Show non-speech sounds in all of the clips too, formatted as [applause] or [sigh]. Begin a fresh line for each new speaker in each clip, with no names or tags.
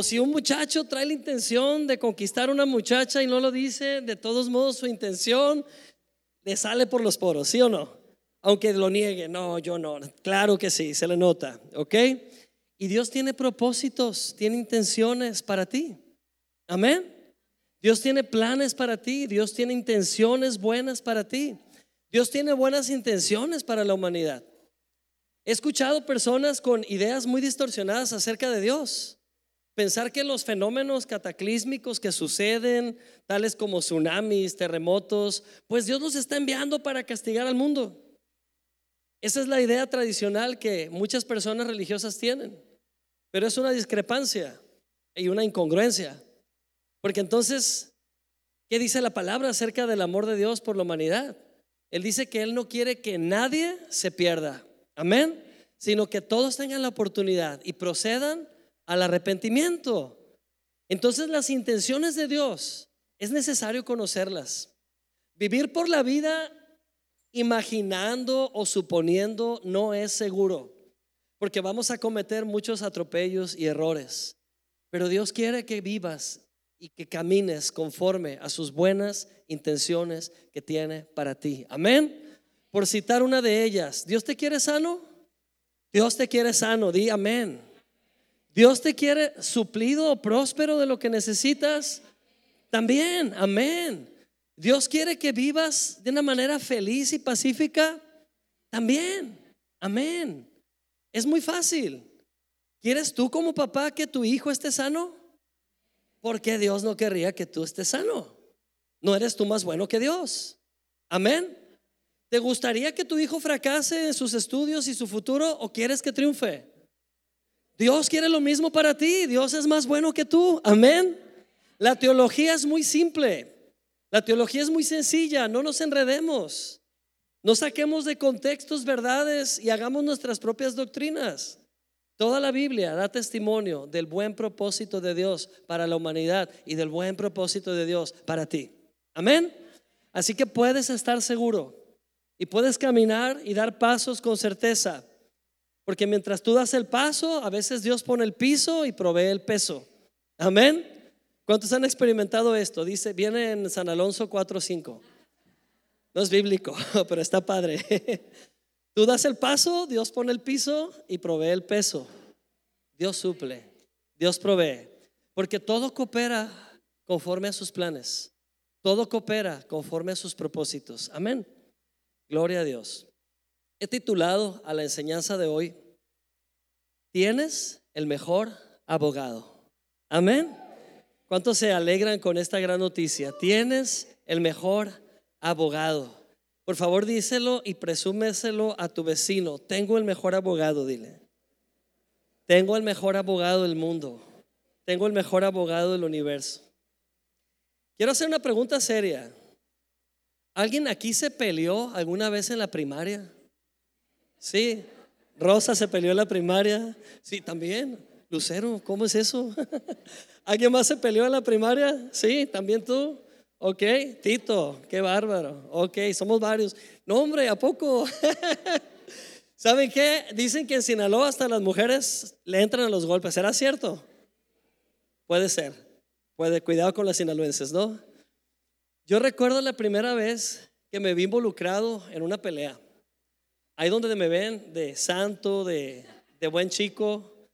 O si un muchacho trae la intención de conquistar a una muchacha y no lo dice, de todos modos su intención le sale por los poros, ¿sí o no? Aunque lo niegue, no, yo no. Claro que sí, se le nota, ¿ok? Y Dios tiene propósitos, tiene intenciones para ti. Amén. Dios tiene planes para ti, Dios tiene intenciones buenas para ti. Dios tiene buenas intenciones para la humanidad. He escuchado personas con ideas muy distorsionadas acerca de Dios. Pensar que los fenómenos cataclísmicos que suceden, tales como tsunamis, terremotos, pues Dios los está enviando para castigar al mundo. Esa es la idea tradicional que muchas personas religiosas tienen. Pero es una discrepancia y una incongruencia. Porque entonces, ¿qué dice la palabra acerca del amor de Dios por la humanidad? Él dice que Él no quiere que nadie se pierda. Amén. Sino que todos tengan la oportunidad y procedan al arrepentimiento. Entonces las intenciones de Dios es necesario conocerlas. Vivir por la vida imaginando o suponiendo no es seguro, porque vamos a cometer muchos atropellos y errores. Pero Dios quiere que vivas y que camines conforme a sus buenas intenciones que tiene para ti. Amén. Por citar una de ellas, ¿Dios te quiere sano? Dios te quiere sano, di amén. Dios te quiere suplido o próspero de lo que necesitas. También, amén. Dios quiere que vivas de una manera feliz y pacífica. También, amén. Es muy fácil. ¿Quieres tú como papá que tu hijo esté sano? Porque Dios no querría que tú estés sano. No eres tú más bueno que Dios. Amén. ¿Te gustaría que tu hijo fracase en sus estudios y su futuro o quieres que triunfe? Dios quiere lo mismo para ti. Dios es más bueno que tú. Amén. La teología es muy simple. La teología es muy sencilla. No nos enredemos. No saquemos de contextos verdades y hagamos nuestras propias doctrinas. Toda la Biblia da testimonio del buen propósito de Dios para la humanidad y del buen propósito de Dios para ti. Amén. Así que puedes estar seguro y puedes caminar y dar pasos con certeza. Porque mientras tú das el paso, a veces Dios pone el piso y provee el peso. Amén. ¿Cuántos han experimentado esto? Dice, viene en San Alonso 4:5. No es bíblico, [laughs] pero está padre. [laughs] Tú das el paso, Dios pone el piso y provee el peso. Dios suple, Dios provee. Porque todo coopera conforme a sus planes. Todo coopera conforme a sus propósitos. Amén. Gloria a Dios. He titulado a la enseñanza de hoy, tienes el mejor abogado. Amén. ¿Cuántos se alegran con esta gran noticia? Tienes el mejor abogado. Por favor, díselo y presúmeselo a tu vecino. Tengo el mejor abogado, dile. Tengo el mejor abogado del mundo. Tengo el mejor abogado del universo. Quiero hacer una pregunta seria. ¿Alguien aquí se peleó alguna vez en la primaria? Sí. Rosa se peleó en la primaria. Sí, también. Lucero, ¿cómo es eso? [laughs] ¿Alguien más se peleó en la primaria? Sí, también tú. Ok, Tito, qué bárbaro. Ok, somos varios. No, hombre, ¿a poco? [laughs] ¿Saben qué? Dicen que en Sinaloa hasta las mujeres le entran a los golpes. ¿Será cierto? Puede ser. Puede, cuidado con las sinaloenses, ¿no? Yo recuerdo la primera vez que me vi involucrado en una pelea. Ahí donde me ven de santo, de, buen chico,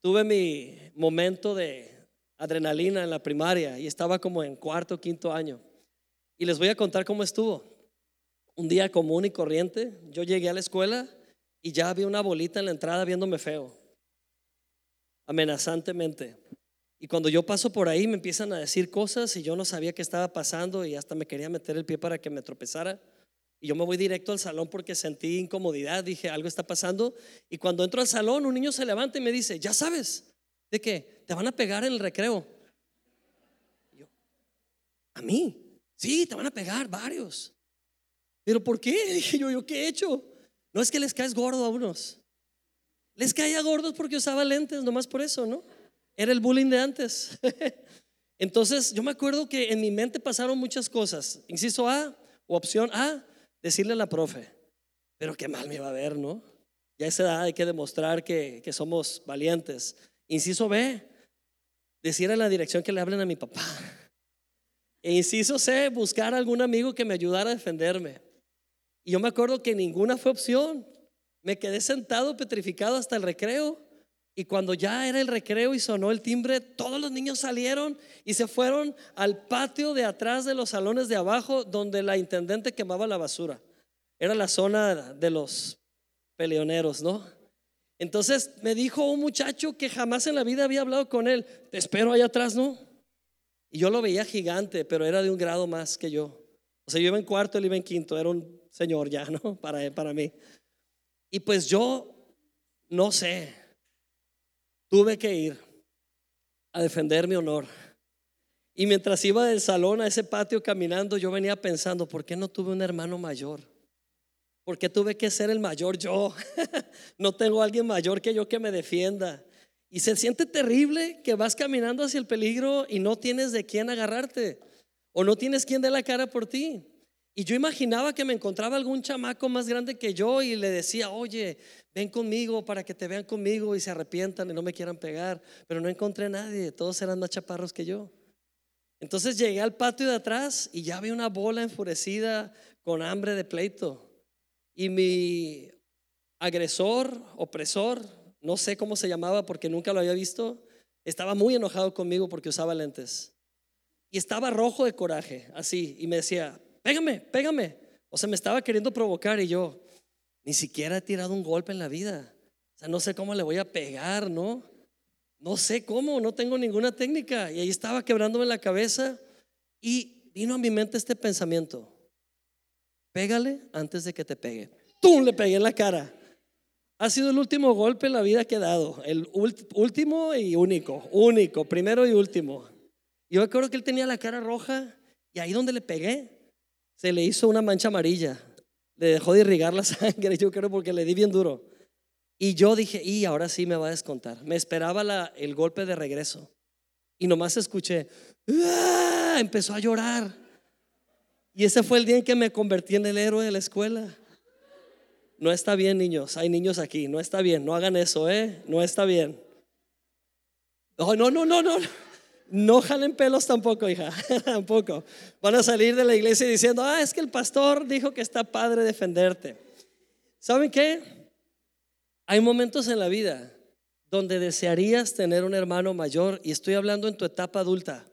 tuve mi momento de adrenalina en la primaria y estaba como en cuarto, quinto año. Y les voy a contar cómo estuvo. Un día común y corriente, yo llegué a la escuela y ya había una bolita en la entrada viéndome feo, amenazantemente. Y cuando yo paso por ahí me empiezan a decir cosas y yo no sabía qué estaba pasando y hasta me quería meter el pie para que me tropezara. Y yo me voy directo al salón porque sentí incomodidad, dije, algo está pasando. Y cuando entro al salón, un niño se levanta y me dice, ya sabes, ¿De qué? Te van a pegar en el recreo. yo, ¿a mí? Sí, te van a pegar varios. ¿Pero por qué? [laughs] Dije yo, ¿yo qué he hecho? No es que les caes gordo a unos. Les caía gordos porque usaba lentes, nomás por eso, ¿no? Era el bullying de antes. [laughs] Entonces, yo me acuerdo que en mi mente pasaron muchas cosas. Inciso A o opción A, decirle a la profe, pero qué mal me iba a ver, ¿no? Ya a esa edad hay que demostrar que, que somos valientes Inciso B, decir a la dirección que le hablen a mi papá. E inciso C, buscar algún amigo que me ayudara a defenderme. Y yo me acuerdo que ninguna fue opción. Me quedé sentado petrificado hasta el recreo. Y cuando ya era el recreo y sonó el timbre, todos los niños salieron y se fueron al patio de atrás de los salones de abajo donde la intendente quemaba la basura. Era la zona de los peleoneros, ¿no? Entonces me dijo un muchacho que jamás en la vida había hablado con él, te espero allá atrás, ¿no? Y yo lo veía gigante, pero era de un grado más que yo. O sea, yo iba en cuarto, él iba en quinto, era un señor ya, ¿no? [laughs] Para, para mí. Y pues yo, no sé, tuve que ir a defender mi honor. Y mientras iba del salón a ese patio caminando, yo venía pensando, ¿por qué no tuve un hermano mayor? ¿Por qué tuve que ser el mayor yo? [laughs] no tengo alguien mayor que yo que me defienda. Y se siente terrible que vas caminando hacia el peligro y no tienes de quién agarrarte o no tienes quien dé la cara por ti. Y yo imaginaba que me encontraba algún chamaco más grande que yo y le decía, oye, ven conmigo para que te vean conmigo y se arrepientan y no me quieran pegar. Pero no encontré a nadie, todos eran más chaparros que yo. Entonces llegué al patio de atrás y ya vi una bola enfurecida con hambre de pleito. Y mi agresor, opresor, no sé cómo se llamaba porque nunca lo había visto, estaba muy enojado conmigo porque usaba lentes. Y estaba rojo de coraje, así, y me decía, pégame, pégame. O sea, me estaba queriendo provocar y yo, ni siquiera he tirado un golpe en la vida. O sea, no sé cómo le voy a pegar, ¿no? No sé cómo, no tengo ninguna técnica. Y ahí estaba quebrándome la cabeza y vino a mi mente este pensamiento. Pégale antes de que te pegue. ¡Tum! Le pegué en la cara. Ha sido el último golpe en la vida que he dado. El último y único. Único, primero y último. Yo me acuerdo que él tenía la cara roja y ahí donde le pegué, se le hizo una mancha amarilla. Le dejó de irrigar la [laughs] sangre, yo creo, porque le di bien duro. Y yo dije, y ahora sí me va a descontar. Me esperaba el golpe de regreso. Y nomás escuché, ¡Ah! empezó a llorar. Y ese fue el día en que me convertí en el héroe de la escuela. No está bien, niños. Hay niños aquí. No está bien. No hagan eso, ¿eh? No está bien. No, no, no, no, no. No jalen pelos tampoco, hija. [laughs] tampoco. Van a salir de la iglesia diciendo, ah, es que el pastor dijo que está padre defenderte. ¿Saben qué? Hay momentos en la vida donde desearías tener un hermano mayor y estoy hablando en tu etapa adulta.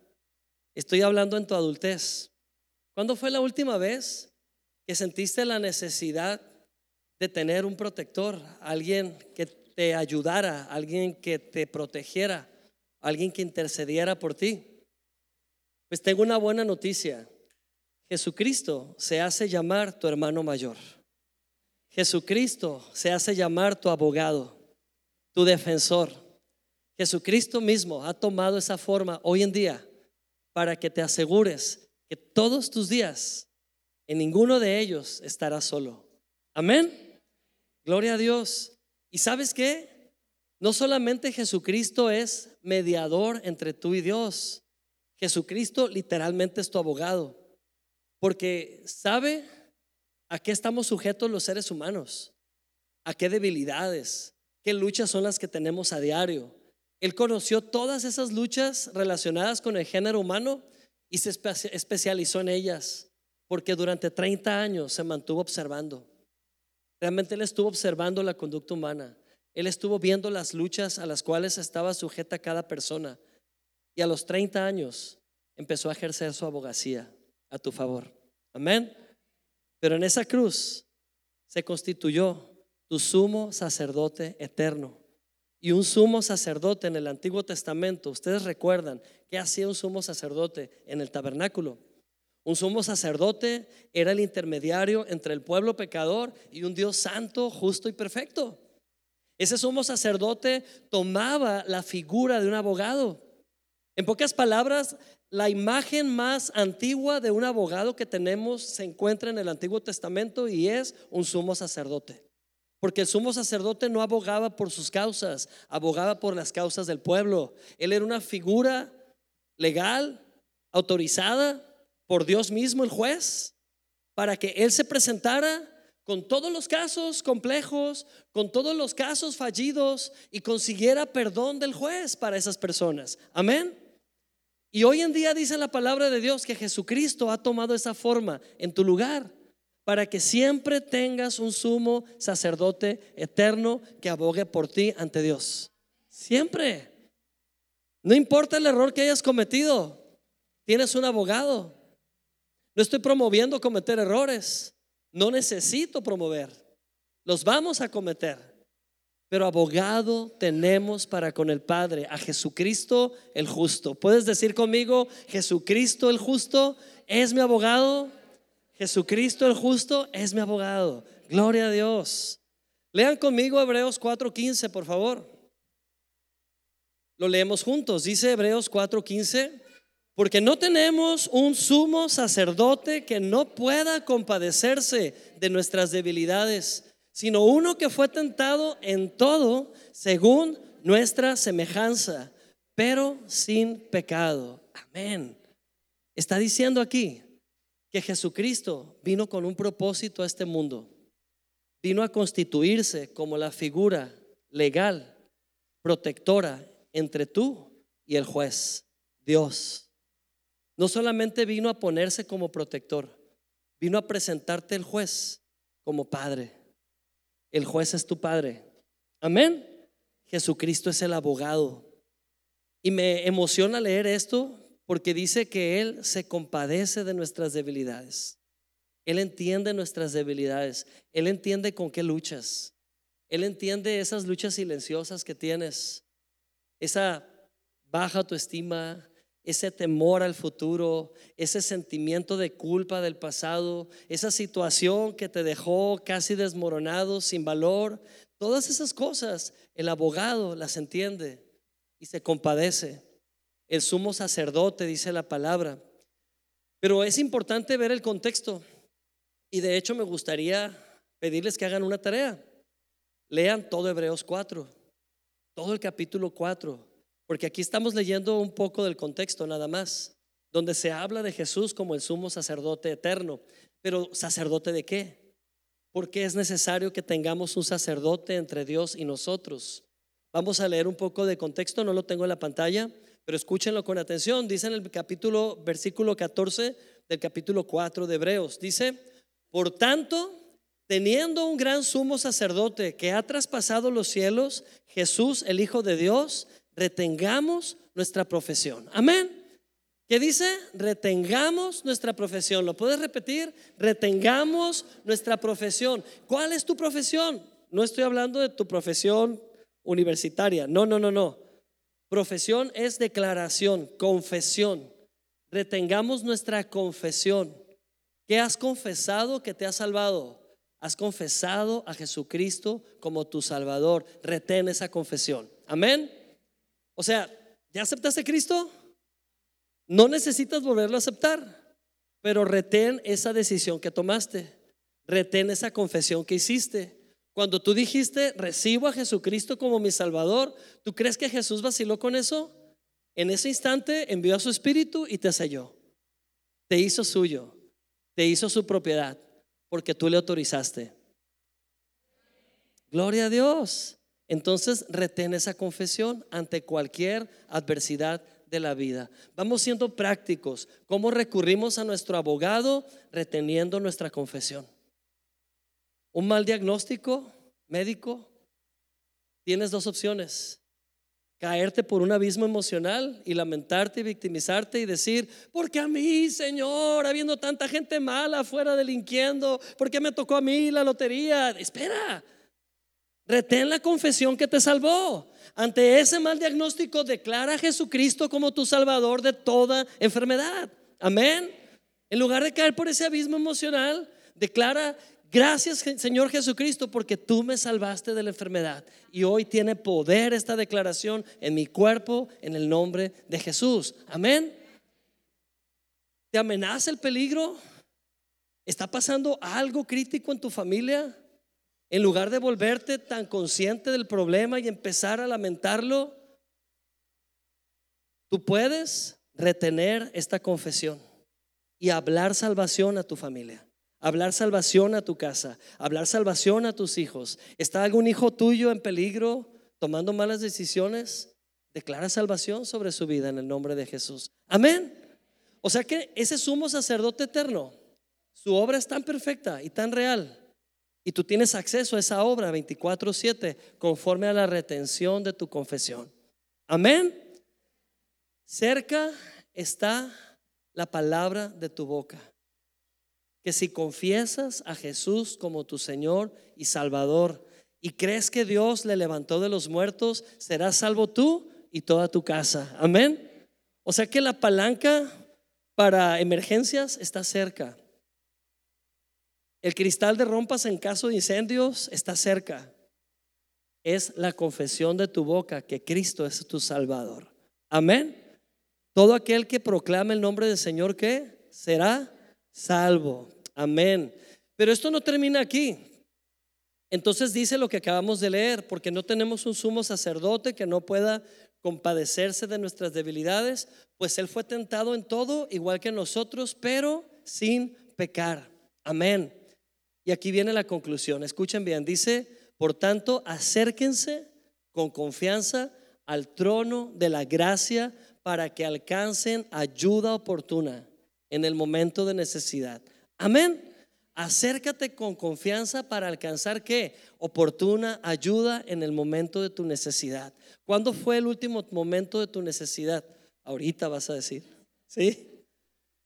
Estoy hablando en tu adultez. ¿Cuándo fue la última vez que sentiste la necesidad de tener un protector, alguien que te ayudara, alguien que te protegiera, alguien que intercediera por ti. Pues tengo una buena noticia. Jesucristo se hace llamar tu hermano mayor. Jesucristo se hace llamar tu abogado, tu defensor. Jesucristo mismo ha tomado esa forma hoy en día para que te asegures que todos tus días, en ninguno de ellos estarás solo. Amén. Gloria a Dios. ¿Y sabes qué? No solamente Jesucristo es mediador entre tú y Dios. Jesucristo literalmente es tu abogado. Porque sabe a qué estamos sujetos los seres humanos, a qué debilidades, qué luchas son las que tenemos a diario. Él conoció todas esas luchas relacionadas con el género humano y se especializó en ellas, porque durante 30 años se mantuvo observando. Realmente él estuvo observando la conducta humana. Él estuvo viendo las luchas a las cuales estaba sujeta cada persona. Y a los 30 años empezó a ejercer su abogacía a tu favor. Amén. Pero en esa cruz se constituyó tu sumo sacerdote eterno. Y un sumo sacerdote en el Antiguo Testamento, ustedes recuerdan que hacía un sumo sacerdote en el tabernáculo un sumo sacerdote era el intermediario entre el pueblo pecador y un Dios santo, justo y perfecto. Ese sumo sacerdote tomaba la figura de un abogado. En pocas palabras, la imagen más antigua de un abogado que tenemos se encuentra en el Antiguo Testamento y es un sumo sacerdote. Porque el sumo sacerdote no abogaba por sus causas, abogaba por las causas del pueblo. Él era una figura legal, autorizada por Dios mismo, el juez, para que Él se presentara con todos los casos complejos, con todos los casos fallidos y consiguiera perdón del juez para esas personas. Amén. Y hoy en día dice la palabra de Dios que Jesucristo ha tomado esa forma en tu lugar para que siempre tengas un sumo sacerdote eterno que abogue por ti ante Dios. Siempre. No importa el error que hayas cometido, tienes un abogado. No estoy promoviendo cometer errores. No necesito promover. Los vamos a cometer. Pero abogado tenemos para con el Padre, a Jesucristo el justo. ¿Puedes decir conmigo, Jesucristo el justo es mi abogado? Jesucristo el justo es mi abogado. Gloria a Dios. Lean conmigo Hebreos 4:15, por favor. Lo leemos juntos. Dice Hebreos 4:15. Porque no tenemos un sumo sacerdote que no pueda compadecerse de nuestras debilidades, sino uno que fue tentado en todo según nuestra semejanza, pero sin pecado. Amén. Está diciendo aquí que Jesucristo vino con un propósito a este mundo. Vino a constituirse como la figura legal, protectora entre tú y el juez, Dios. No solamente vino a ponerse como protector, vino a presentarte el juez como padre. El juez es tu padre. Amén. Jesucristo es el abogado. Y me emociona leer esto porque dice que Él se compadece de nuestras debilidades. Él entiende nuestras debilidades. Él entiende con qué luchas. Él entiende esas luchas silenciosas que tienes. Esa baja autoestima, ese temor al futuro, ese sentimiento de culpa del pasado, esa situación que te dejó casi desmoronado, sin valor, todas esas cosas, el abogado las entiende y se compadece. El sumo sacerdote dice la palabra. Pero es importante ver el contexto y de hecho me gustaría pedirles que hagan una tarea. Lean todo Hebreos 4, todo el capítulo 4 porque aquí estamos leyendo un poco del contexto nada más, donde se habla de Jesús como el sumo sacerdote eterno. Pero sacerdote de qué? Porque es necesario que tengamos un sacerdote entre Dios y nosotros. Vamos a leer un poco de contexto, no lo tengo en la pantalla, pero escúchenlo con atención. Dice en el capítulo, versículo 14 del capítulo 4 de Hebreos, dice, por tanto, teniendo un gran sumo sacerdote que ha traspasado los cielos, Jesús, el Hijo de Dios, retengamos nuestra profesión. Amén. ¿Qué dice? Retengamos nuestra profesión. ¿Lo puedes repetir? Retengamos nuestra profesión. ¿Cuál es tu profesión? No estoy hablando de tu profesión universitaria. No, no, no, no. Profesión es declaración, confesión. Retengamos nuestra confesión. ¿Qué has confesado que te ha salvado? Has confesado a Jesucristo como tu Salvador. Retén esa confesión. Amén. O sea, ¿ya aceptaste a Cristo? No necesitas volverlo a aceptar, pero retén esa decisión que tomaste, retén esa confesión que hiciste. Cuando tú dijiste, recibo a Jesucristo como mi Salvador, ¿tú crees que Jesús vaciló con eso? En ese instante envió a su Espíritu y te selló. Te hizo suyo, te hizo su propiedad, porque tú le autorizaste. Gloria a Dios. Entonces retén esa confesión ante cualquier adversidad de la vida. Vamos siendo prácticos. ¿Cómo recurrimos a nuestro abogado? Reteniendo nuestra confesión. Un mal diagnóstico médico, tienes dos opciones. Caerte por un abismo emocional y lamentarte y victimizarte y decir, ¿por qué a mí, Señor, habiendo tanta gente mala afuera delinquiendo? ¿Por qué me tocó a mí la lotería? Espera, Retén la confesión que te salvó. Ante ese mal diagnóstico, declara a Jesucristo como tu salvador de toda enfermedad. Amén. En lugar de caer por ese abismo emocional, declara, gracias Señor Jesucristo porque tú me salvaste de la enfermedad. Y hoy tiene poder esta declaración en mi cuerpo en el nombre de Jesús. Amén. ¿Te amenaza el peligro? ¿Está pasando algo crítico en tu familia? En lugar de volverte tan consciente del problema y empezar a lamentarlo, tú puedes retener esta confesión y hablar salvación a tu familia. hablar salvación a tu casa, hablar salvación a tus hijos. ¿Está algún hijo tuyo en peligro tomando malas decisiones? Declara salvación sobre su vida en el nombre de Jesús. Amén. O sea que ese sumo sacerdote eterno, su obra es tan perfecta y tan real. Y tú tienes acceso a esa obra 24/7 conforme a la retención de tu confesión. Amén. Cerca está la palabra de tu boca. Que si confiesas a Jesús como tu Señor y Salvador y crees que Dios le levantó de los muertos, serás salvo tú y toda tu casa. Amén. O sea que la palanca para emergencias está cerca. El cristal de rompas en caso de incendios está cerca. Es la confesión de tu boca que Cristo es tu Salvador. Amén. Todo aquel que proclame el nombre del Señor, ¿qué? Será salvo. Amén. Pero esto no termina aquí. Entonces dice lo que acabamos de leer, porque no tenemos un sumo sacerdote que no pueda compadecerse de nuestras debilidades, pues Él fue tentado en todo, igual que nosotros, pero sin pecar. Amén. Y aquí viene la conclusión. Escuchen bien, dice, por tanto, acérquense con confianza al trono de la gracia para que alcancen ayuda oportuna en el momento de necesidad. Amén. Acércate con confianza para alcanzar qué? Oportuna ayuda en el momento de tu necesidad. ¿Cuándo fue el último momento de tu necesidad? Ahorita vas a decir. ¿Sí?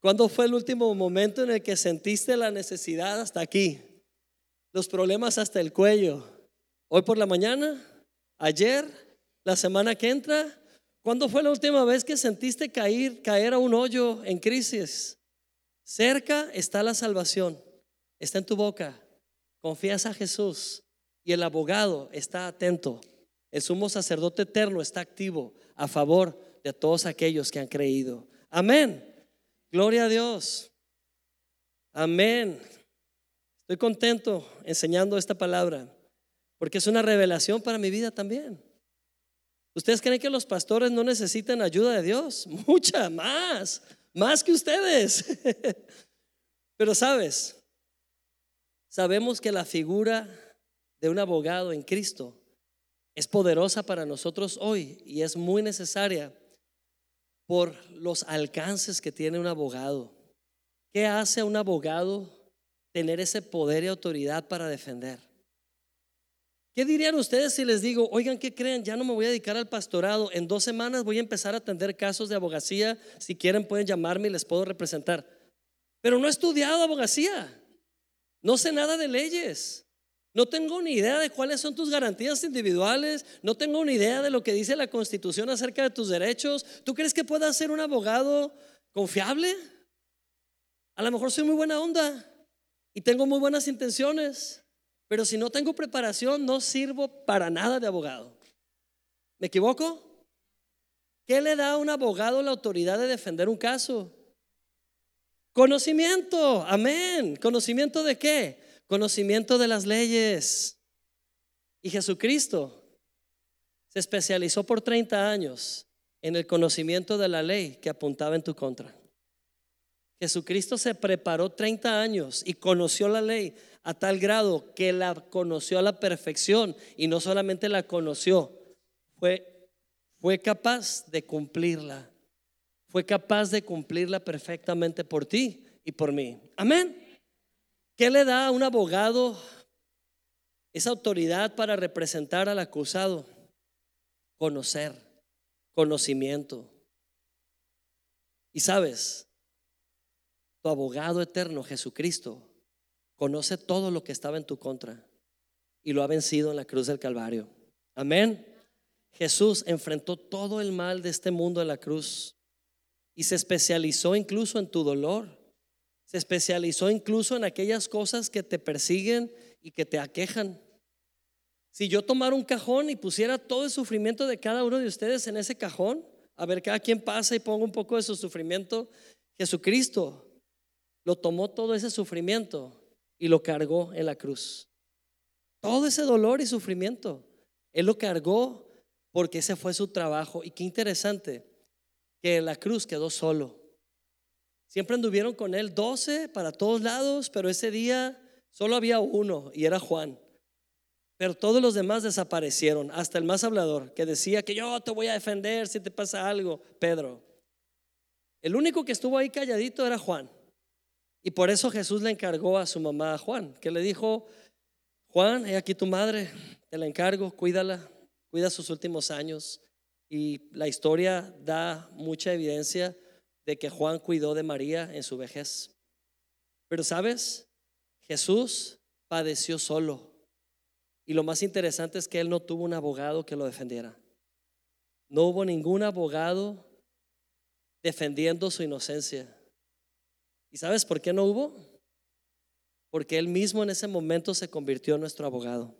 ¿Cuándo fue el último momento en el que sentiste la necesidad hasta aquí? Los problemas hasta el cuello. ¿Hoy por la mañana? ¿Ayer? ¿La semana que entra? ¿Cuándo fue la última vez que sentiste caer, caer a un hoyo en crisis? Cerca está la salvación, está en tu boca. Confías a Jesús y el abogado está atento. El sumo sacerdote eterno está activo a favor de todos aquellos que han creído. Amén. Gloria a Dios. Amén. Estoy contento enseñando esta palabra porque es una revelación para mi vida también. ¿Ustedes creen que los pastores no necesitan ayuda de Dios? [laughs] Mucha más, más que ustedes. [laughs] Pero sabes, sabemos que la figura de un abogado en Cristo es poderosa para nosotros hoy y es muy necesaria por los alcances que tiene un abogado. ¿Qué hace a un abogado tener ese poder y autoridad para defender? ¿Qué dirían ustedes si les digo, oigan, ¿qué creen? Ya no me voy a dedicar al pastorado. En dos semanas voy a empezar a atender casos de abogacía. Si quieren pueden llamarme y les puedo representar. Pero no he estudiado abogacía. No sé nada de leyes. No tengo ni idea de cuáles son tus garantías individuales. No tengo ni idea de lo que dice la constitución acerca de tus derechos. ¿Tú crees que pueda ser un abogado confiable? A lo mejor soy muy buena onda y tengo muy buenas intenciones. Pero si no tengo preparación, no sirvo para nada de abogado. ¿Me equivoco? ¿Qué le da a un abogado la autoridad de defender un caso? Conocimiento, amén. ¿Conocimiento de qué? Conocimiento de las leyes. Y Jesucristo se especializó por 30 años en el conocimiento de la ley que apuntaba en tu contra. Jesucristo se preparó 30 años y conoció la ley a tal grado que la conoció a la perfección y no solamente la conoció, fue, fue capaz de cumplirla. Fue capaz de cumplirla perfectamente por ti y por mí. Amén. ¿Qué le da a un abogado esa autoridad para representar al acusado? Conocer, conocimiento. Y sabes, tu abogado eterno, Jesucristo, conoce todo lo que estaba en tu contra y lo ha vencido en la cruz del Calvario. Amén. Jesús enfrentó todo el mal de este mundo en la cruz y se especializó incluso en tu dolor. Se especializó incluso en aquellas cosas que te persiguen y que te aquejan. Si yo tomara un cajón y pusiera todo el sufrimiento de cada uno de ustedes en ese cajón, a ver cada quien pasa y ponga un poco de su sufrimiento, Jesucristo lo tomó todo ese sufrimiento y lo cargó en la cruz. Todo ese dolor y sufrimiento, Él lo cargó porque ese fue su trabajo. Y qué interesante que en la cruz quedó solo. Siempre anduvieron con él 12 para todos lados, pero ese día solo había uno y era Juan. Pero todos los demás desaparecieron, hasta el más hablador, que decía que yo te voy a defender si te pasa algo, Pedro. El único que estuvo ahí calladito era Juan. Y por eso Jesús le encargó a su mamá, Juan, que le dijo, Juan, he aquí tu madre, te la encargo, cuídala, cuida sus últimos años. Y la historia da mucha evidencia de que Juan cuidó de María en su vejez. Pero sabes, Jesús padeció solo. Y lo más interesante es que él no tuvo un abogado que lo defendiera. No hubo ningún abogado defendiendo su inocencia. ¿Y sabes por qué no hubo? Porque él mismo en ese momento se convirtió en nuestro abogado.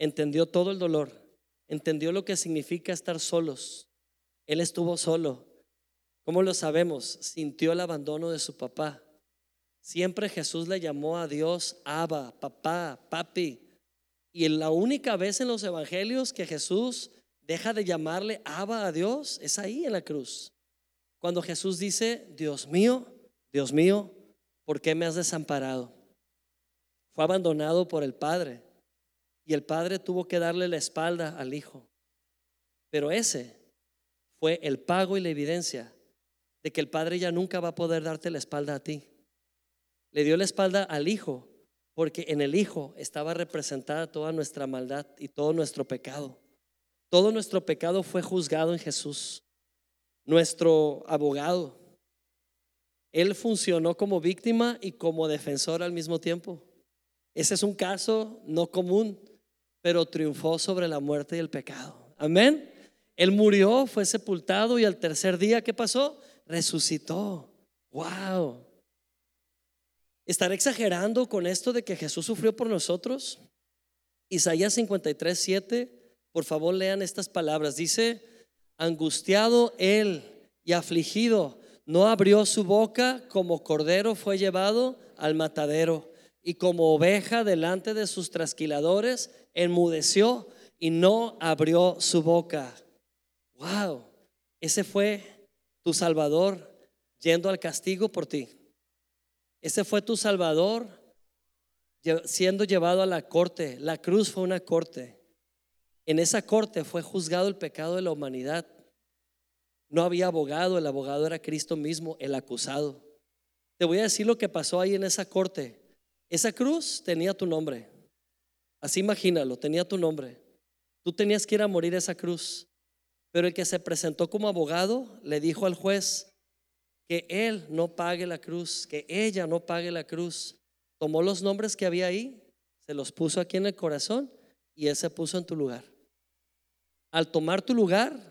Entendió todo el dolor, entendió lo que significa estar solos. Él estuvo solo. ¿Cómo lo sabemos? Sintió el abandono de su papá. Siempre Jesús le llamó a Dios Abba, papá, papi. Y la única vez en los evangelios que Jesús deja de llamarle Abba a Dios es ahí en la cruz. Cuando Jesús dice, Dios mío, Dios mío, ¿por qué me has desamparado? Fue abandonado por el Padre y el Padre tuvo que darle la espalda al Hijo. Pero ese fue el pago y la evidencia de que el Padre ya nunca va a poder darte la espalda a ti. Le dio la espalda al Hijo porque en el Hijo estaba representada toda nuestra maldad y todo nuestro pecado. Todo nuestro pecado fue juzgado en Jesús, nuestro abogado. Él funcionó como víctima y como defensor al mismo tiempo. Ese es un caso no común, pero triunfó sobre la muerte y el pecado. Amén. Él murió, fue sepultado y al tercer día, ¿qué pasó? Resucitó. Wow. ¿Estaré exagerando con esto de que Jesús sufrió por nosotros? Isaías 53, 7, por favor lean estas palabras. Dice, angustiado él y afligido, no abrió su boca, como cordero fue llevado al matadero, y como oveja delante de sus trasquiladores, enmudeció y no abrió su boca. Wow, ese fue tu Salvador yendo al castigo por ti. Ese fue tu Salvador siendo llevado a la corte. La cruz fue una corte. En esa corte fue juzgado el pecado de la humanidad. No había abogado, el abogado era Cristo mismo, el acusado. Te voy a decir lo que pasó ahí en esa corte. Esa cruz tenía tu nombre. Así imagínalo, tenía tu nombre. Tú tenías que ir a morir esa cruz. Pero el que se presentó como abogado le dijo al juez, que él no pague la cruz, que ella no pague la cruz. Tomó los nombres que había ahí, se los puso aquí en el corazón y él se puso en tu lugar. Al tomar tu lugar,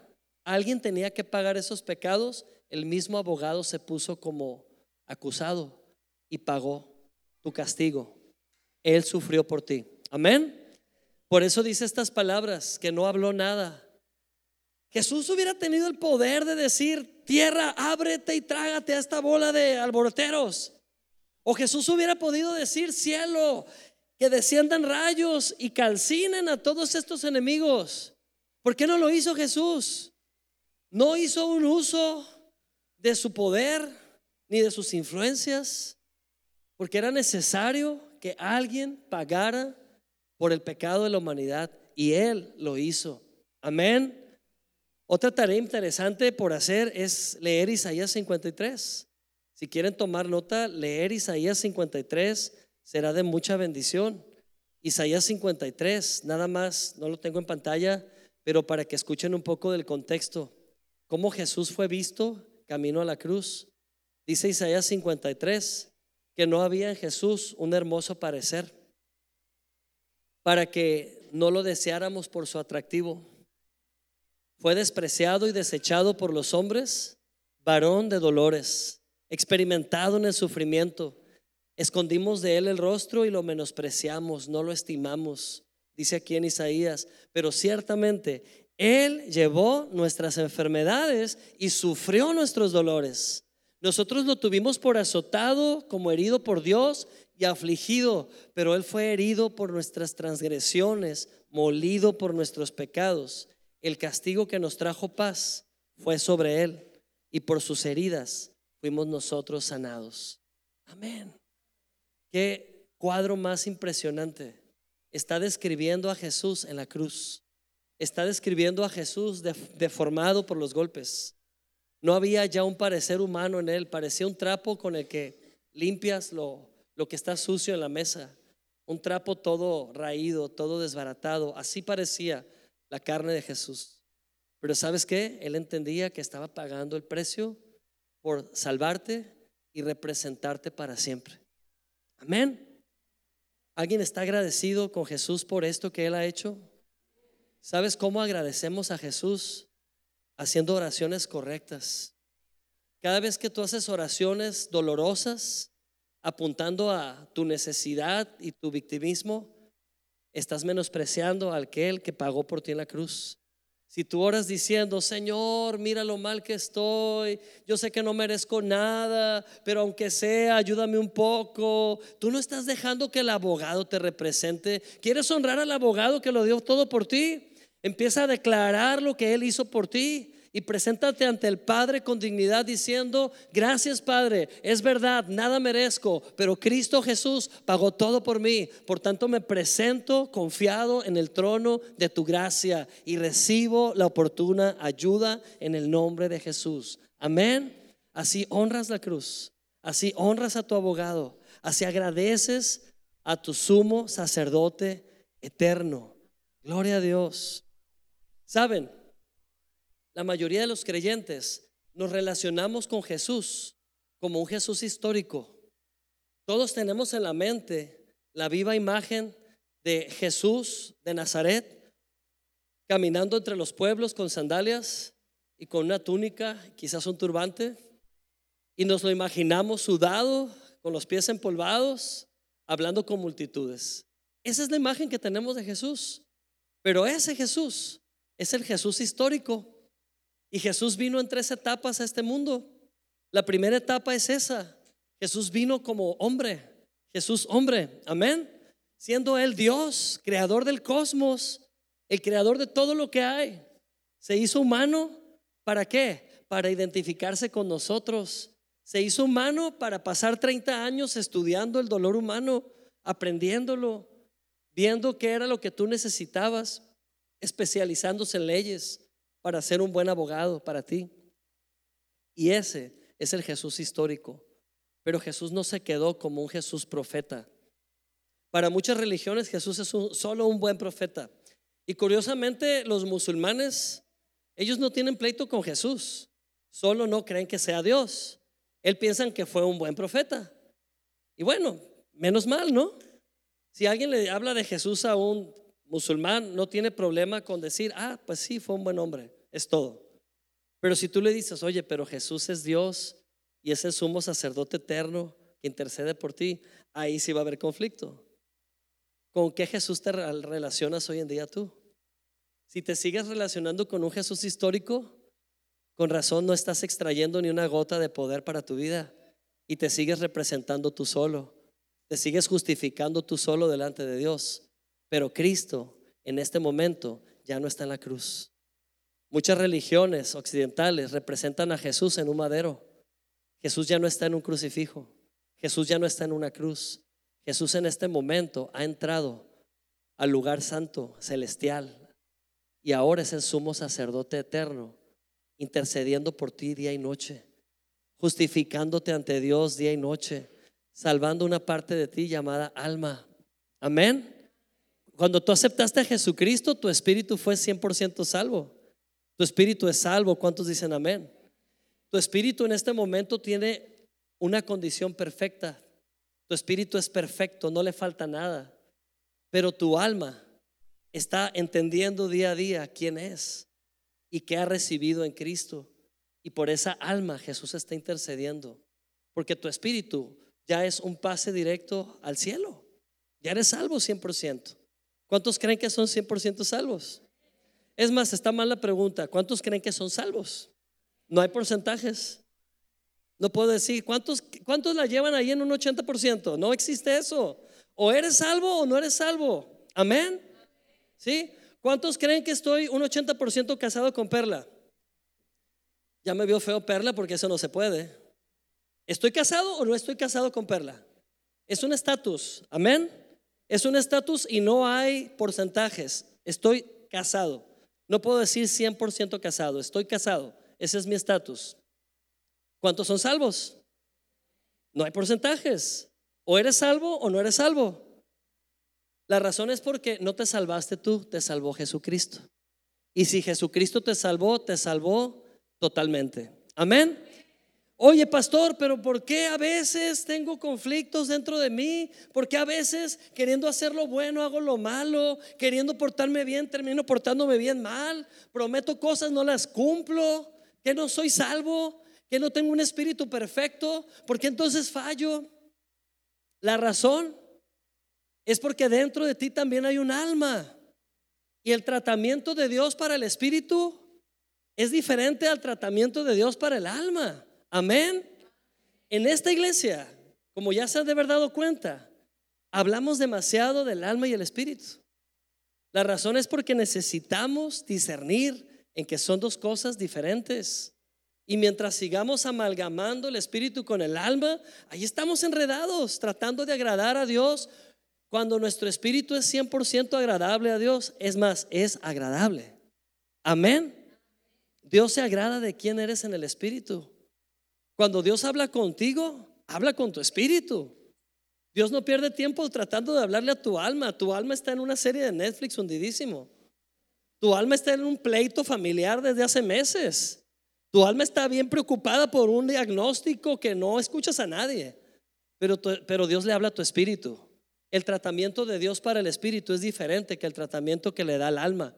alguien tenía que pagar esos pecados, el mismo abogado se puso como acusado y pagó tu castigo. Él sufrió por ti. Amén. Por eso dice estas palabras, que no habló nada. Jesús hubiera tenido el poder de decir, tierra, ábrete y trágate a esta bola de alboroteros. O Jesús hubiera podido decir, cielo, que desciendan rayos y calcinen a todos estos enemigos. ¿Por qué no lo hizo Jesús? No hizo un uso de su poder ni de sus influencias, porque era necesario que alguien pagara por el pecado de la humanidad y Él lo hizo. Amén. Otra tarea interesante por hacer es leer Isaías 53. Si quieren tomar nota, leer Isaías 53 será de mucha bendición. Isaías 53, nada más, no lo tengo en pantalla, pero para que escuchen un poco del contexto, cómo Jesús fue visto camino a la cruz. Dice Isaías 53 que no había en Jesús un hermoso parecer, para que no lo deseáramos por su atractivo fue despreciado y desechado por los hombres, varón de dolores, experimentado en el sufrimiento. Escondimos de él el rostro y lo menospreciamos, no lo estimamos, dice aquí en Isaías. Pero ciertamente él llevó nuestras enfermedades y sufrió nuestros dolores. Nosotros lo tuvimos por azotado, como herido por Dios y afligido, pero Él fue herido por nuestras transgresiones, molido por nuestros pecados el castigo que nos trajo paz fue sobre él y por sus heridas fuimos nosotros sanados. Amén. Qué cuadro más impresionante. Está describiendo a Jesús en la cruz. Está describiendo a Jesús deformado por los golpes. No había ya un parecer humano en él, parecía un trapo con el que limpias lo, lo que está sucio en la mesa. Un trapo todo raído, todo desbaratado. Así parecía la carne de Jesús. Pero ¿sabes qué? Él entendía que estaba pagando el precio por salvarte y representarte para siempre. Amén. ¿Alguien está agradecido con Jesús por esto que Él ha hecho? ¿Sabes cómo agradecemos a Jesús? Haciendo oraciones correctas. Cada vez que tú haces oraciones dolorosas, apuntando a tu necesidad y tu victimismo, estás menospreciando al aquel que pagó por ti en la cruz. Si tú oras diciendo, Señor, mira lo mal que estoy, yo sé que no merezco nada, pero aunque sea, ayúdame un poco, tú no estás dejando que el abogado te represente. ¿Quieres honrar al abogado que lo dio todo por ti? Empieza a declarar lo que él hizo por ti y preséntate ante el Padre con dignidad diciendo, gracias Padre, es verdad, nada merezco, pero Cristo Jesús pagó todo por mí. Por tanto me presento confiado en el trono de tu gracia y recibo la oportuna ayuda en el nombre de Jesús. Amén. Así honras la cruz, así honras a tu abogado, así agradeces a tu sumo sacerdote eterno. Gloria a Dios. ¿Saben? la mayoría de los creyentes nos relacionamos con Jesús como un Jesús histórico. Todos tenemos en la mente la viva imagen de Jesús de Nazaret, caminando entre los pueblos con sandalias y con una túnica, quizás un turbante, y nos lo imaginamos sudado, con los pies empolvados, hablando con multitudes. Esa es la imagen que tenemos de Jesús. Pero ese Jesús es el Jesús histórico y Jesús vino en tres etapas a este mundo. La primera etapa es esa. Jesús vino como hombre. Jesús hombre. Amén. Siendo Él Dios, creador del cosmos, el creador de todo lo que hay. Se hizo humano. ¿Para qué? Para identificarse con nosotros. Se hizo humano para pasar 30 años estudiando el dolor humano, aprendiéndolo, viendo qué era lo que tú necesitabas, especializándose en leyes para ser un buen abogado para ti. Y ese es el Jesús histórico. Pero Jesús no se quedó como un Jesús profeta. Para muchas religiones Jesús es solo un buen profeta. Y curiosamente los musulmanes, ellos no tienen pleito con Jesús. Solo no creen que sea Dios. Él piensan que fue un buen profeta. Y bueno, menos mal, ¿no? Si alguien le habla de Jesús a un musulmán, no tiene problema con decir, ah, pues sí, fue un buen hombre es todo. Pero si tú le dices, oye, pero Jesús es Dios y es el sumo sacerdote eterno que intercede por ti, ahí sí va a haber conflicto. ¿Con qué Jesús te relacionas hoy en día tú? Si te sigues relacionando con un Jesús histórico, con razón no estás extrayendo ni una gota de poder para tu vida y te sigues representando tú solo, te sigues justificando tú solo delante de Dios. Pero Cristo en este momento ya no está en la cruz. Muchas religiones occidentales representan a Jesús en un madero. Jesús ya no está en un crucifijo. Jesús ya no está en una cruz. Jesús en este momento ha entrado al lugar santo, celestial, y ahora es el sumo sacerdote eterno, intercediendo por ti día y noche, justificándote ante Dios día y noche, salvando una parte de ti llamada alma. Amén. Cuando tú aceptaste a Jesucristo, tu espíritu fue 100% salvo. Tu espíritu es salvo. ¿Cuántos dicen amén? Tu espíritu en este momento tiene una condición perfecta. Tu espíritu es perfecto, no le falta nada. Pero tu alma está entendiendo día a día quién es y qué ha recibido en Cristo. Y por esa alma Jesús está intercediendo. Porque tu espíritu ya es un pase directo al cielo. Ya eres salvo 100%. ¿Cuántos creen que son 100% salvos? Es más, está mal la pregunta. ¿Cuántos creen que son salvos? No hay porcentajes. No puedo decir, ¿cuántos, cuántos la llevan ahí en un 80%? No existe eso. O eres salvo o no eres salvo. Amén. ¿Sí? ¿Cuántos creen que estoy un 80% casado con Perla? Ya me vio feo Perla porque eso no se puede. ¿Estoy casado o no estoy casado con Perla? Es un estatus, amén. Es un estatus y no hay porcentajes. Estoy casado. No puedo decir 100% casado, estoy casado. Ese es mi estatus. ¿Cuántos son salvos? No hay porcentajes. O eres salvo o no eres salvo. La razón es porque no te salvaste tú, te salvó Jesucristo. Y si Jesucristo te salvó, te salvó totalmente. Amén. Oye, pastor, pero ¿por qué a veces tengo conflictos dentro de mí? ¿Por qué a veces queriendo hacer lo bueno hago lo malo? Queriendo portarme bien, termino portándome bien mal. Prometo cosas, no las cumplo. Que no soy salvo. Que no tengo un espíritu perfecto. ¿Por qué entonces fallo? La razón es porque dentro de ti también hay un alma. Y el tratamiento de Dios para el espíritu es diferente al tratamiento de Dios para el alma. Amén. En esta iglesia, como ya se ha de haber dado cuenta, hablamos demasiado del alma y el espíritu. La razón es porque necesitamos discernir en que son dos cosas diferentes. Y mientras sigamos amalgamando el espíritu con el alma, ahí estamos enredados, tratando de agradar a Dios, cuando nuestro espíritu es 100% agradable a Dios. Es más, es agradable. Amén. Dios se agrada de quién eres en el espíritu. Cuando Dios habla contigo, habla con tu espíritu. Dios no pierde tiempo tratando de hablarle a tu alma. Tu alma está en una serie de Netflix hundidísimo. Tu alma está en un pleito familiar desde hace meses. Tu alma está bien preocupada por un diagnóstico que no escuchas a nadie. Pero, pero Dios le habla a tu espíritu. El tratamiento de Dios para el espíritu es diferente que el tratamiento que le da al alma.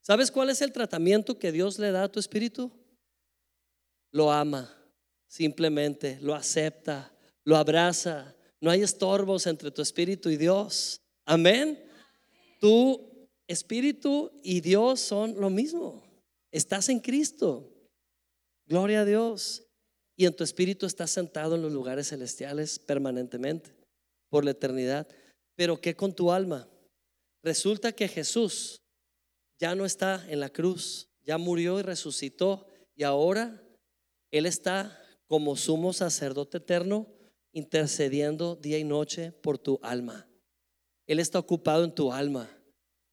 ¿Sabes cuál es el tratamiento que Dios le da a tu espíritu? Lo ama simplemente lo acepta, lo abraza. No hay estorbos entre tu espíritu y Dios. Amén. Tu espíritu y Dios son lo mismo. Estás en Cristo. Gloria a Dios. Y en tu espíritu estás sentado en los lugares celestiales permanentemente, por la eternidad. Pero ¿qué con tu alma? Resulta que Jesús ya no está en la cruz, ya murió y resucitó y ahora Él está como sumo sacerdote eterno, intercediendo día y noche por tu alma. Él está ocupado en tu alma.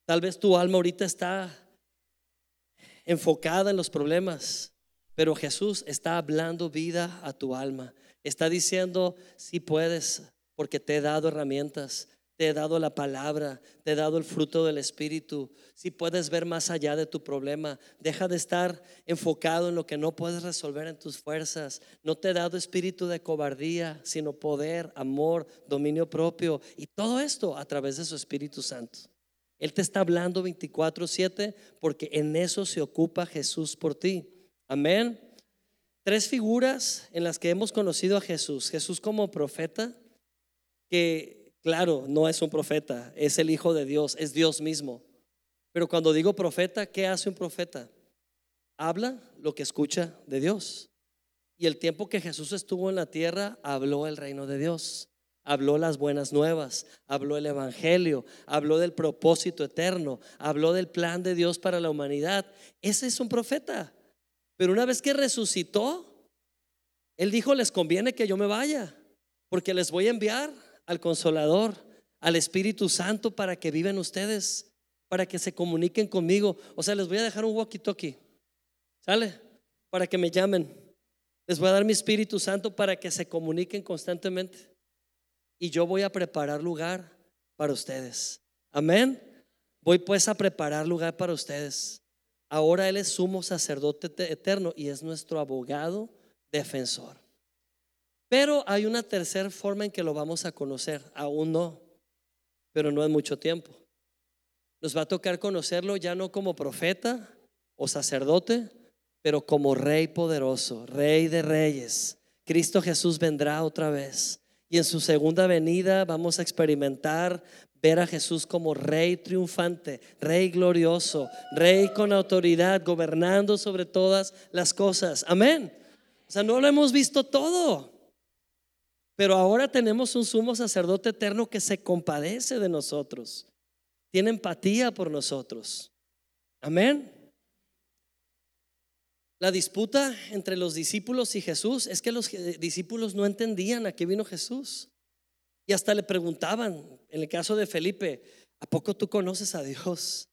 Tal vez tu alma ahorita está enfocada en los problemas, pero Jesús está hablando vida a tu alma. Está diciendo, si puedes, porque te he dado herramientas, te he dado la palabra, te he dado el fruto del Espíritu. Si puedes ver más allá de tu problema, deja de estar enfocado en lo que no puedes resolver en tus fuerzas. No te he dado espíritu de cobardía, sino poder, amor, dominio propio. Y todo esto a través de su Espíritu Santo. Él te está hablando 24/7 porque en eso se ocupa Jesús por ti. Amén. Tres figuras en las que hemos conocido a Jesús. Jesús como profeta, que Claro, no es un profeta, es el Hijo de Dios, es Dios mismo. Pero cuando digo profeta, ¿qué hace un profeta? Habla lo que escucha de Dios. Y el tiempo que Jesús estuvo en la tierra, habló el reino de Dios, habló las buenas nuevas, habló el Evangelio, habló del propósito eterno, habló del plan de Dios para la humanidad. Ese es un profeta. Pero una vez que resucitó, Él dijo, les conviene que yo me vaya, porque les voy a enviar al Consolador, al Espíritu Santo para que vivan ustedes, para que se comuniquen conmigo. O sea, les voy a dejar un walkie-talkie, ¿sale? Para que me llamen. Les voy a dar mi Espíritu Santo para que se comuniquen constantemente. Y yo voy a preparar lugar para ustedes. Amén. Voy pues a preparar lugar para ustedes. Ahora Él es sumo sacerdote eterno y es nuestro abogado defensor. Pero hay una tercera forma en que lo vamos a conocer. Aún no, pero no en mucho tiempo. Nos va a tocar conocerlo ya no como profeta o sacerdote, pero como rey poderoso, rey de reyes. Cristo Jesús vendrá otra vez. Y en su segunda venida vamos a experimentar ver a Jesús como rey triunfante, rey glorioso, rey con autoridad, gobernando sobre todas las cosas. Amén. O sea, no lo hemos visto todo. Pero ahora tenemos un sumo sacerdote eterno que se compadece de nosotros, tiene empatía por nosotros. Amén. La disputa entre los discípulos y Jesús es que los discípulos no entendían a qué vino Jesús. Y hasta le preguntaban, en el caso de Felipe, ¿a poco tú conoces a Dios?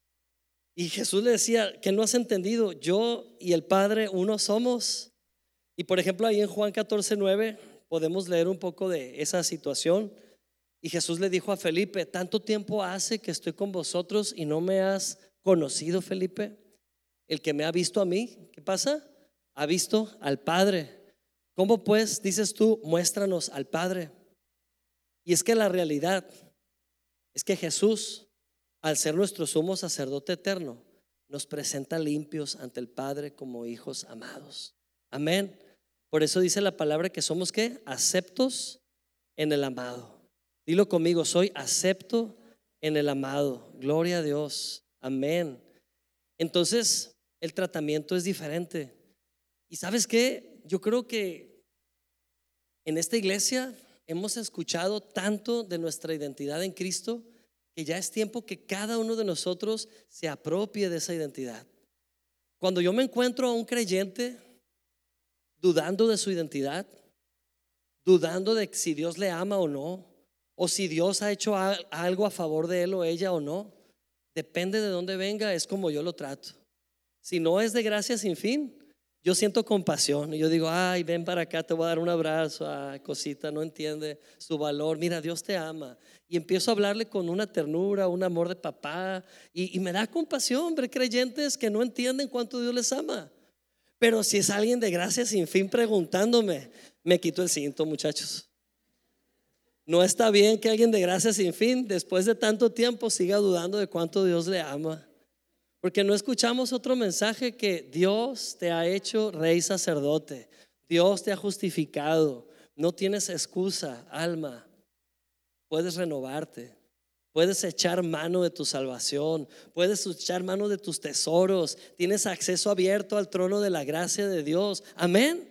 Y Jesús le decía, que no has entendido, yo y el Padre uno somos. Y por ejemplo, ahí en Juan 14, 9 podemos leer un poco de esa situación. Y Jesús le dijo a Felipe, tanto tiempo hace que estoy con vosotros y no me has conocido, Felipe. El que me ha visto a mí, ¿qué pasa? Ha visto al Padre. ¿Cómo pues dices tú, muéstranos al Padre? Y es que la realidad es que Jesús, al ser nuestro sumo sacerdote eterno, nos presenta limpios ante el Padre como hijos amados. Amén. Por eso dice la palabra que somos qué? Aceptos en el amado. Dilo conmigo, soy acepto en el amado. Gloria a Dios. Amén. Entonces, el tratamiento es diferente. ¿Y sabes qué? Yo creo que en esta iglesia hemos escuchado tanto de nuestra identidad en Cristo que ya es tiempo que cada uno de nosotros se apropie de esa identidad. Cuando yo me encuentro a un creyente dudando de su identidad, dudando de si Dios le ama o no, o si Dios ha hecho algo a favor de él o ella o no, depende de dónde venga, es como yo lo trato. Si no es de gracia sin fin, yo siento compasión y yo digo, ay, ven para acá, te voy a dar un abrazo, ay, cosita, no entiende su valor, mira, Dios te ama. Y empiezo a hablarle con una ternura, un amor de papá, y, me da compasión, hombre, creyentes que no entienden cuánto Dios les ama. Pero si es alguien de gracia sin fin preguntándome, me quito el cinto, muchachos. No está bien que alguien de gracia sin fin, después de tanto tiempo, siga dudando de cuánto Dios le ama. Porque no escuchamos otro mensaje que Dios te ha hecho rey sacerdote. Dios te ha justificado. No tienes excusa, alma. Puedes renovarte. Puedes echar mano de tu salvación. Puedes echar mano de tus tesoros. Tienes acceso abierto al trono de la gracia de Dios. Amén.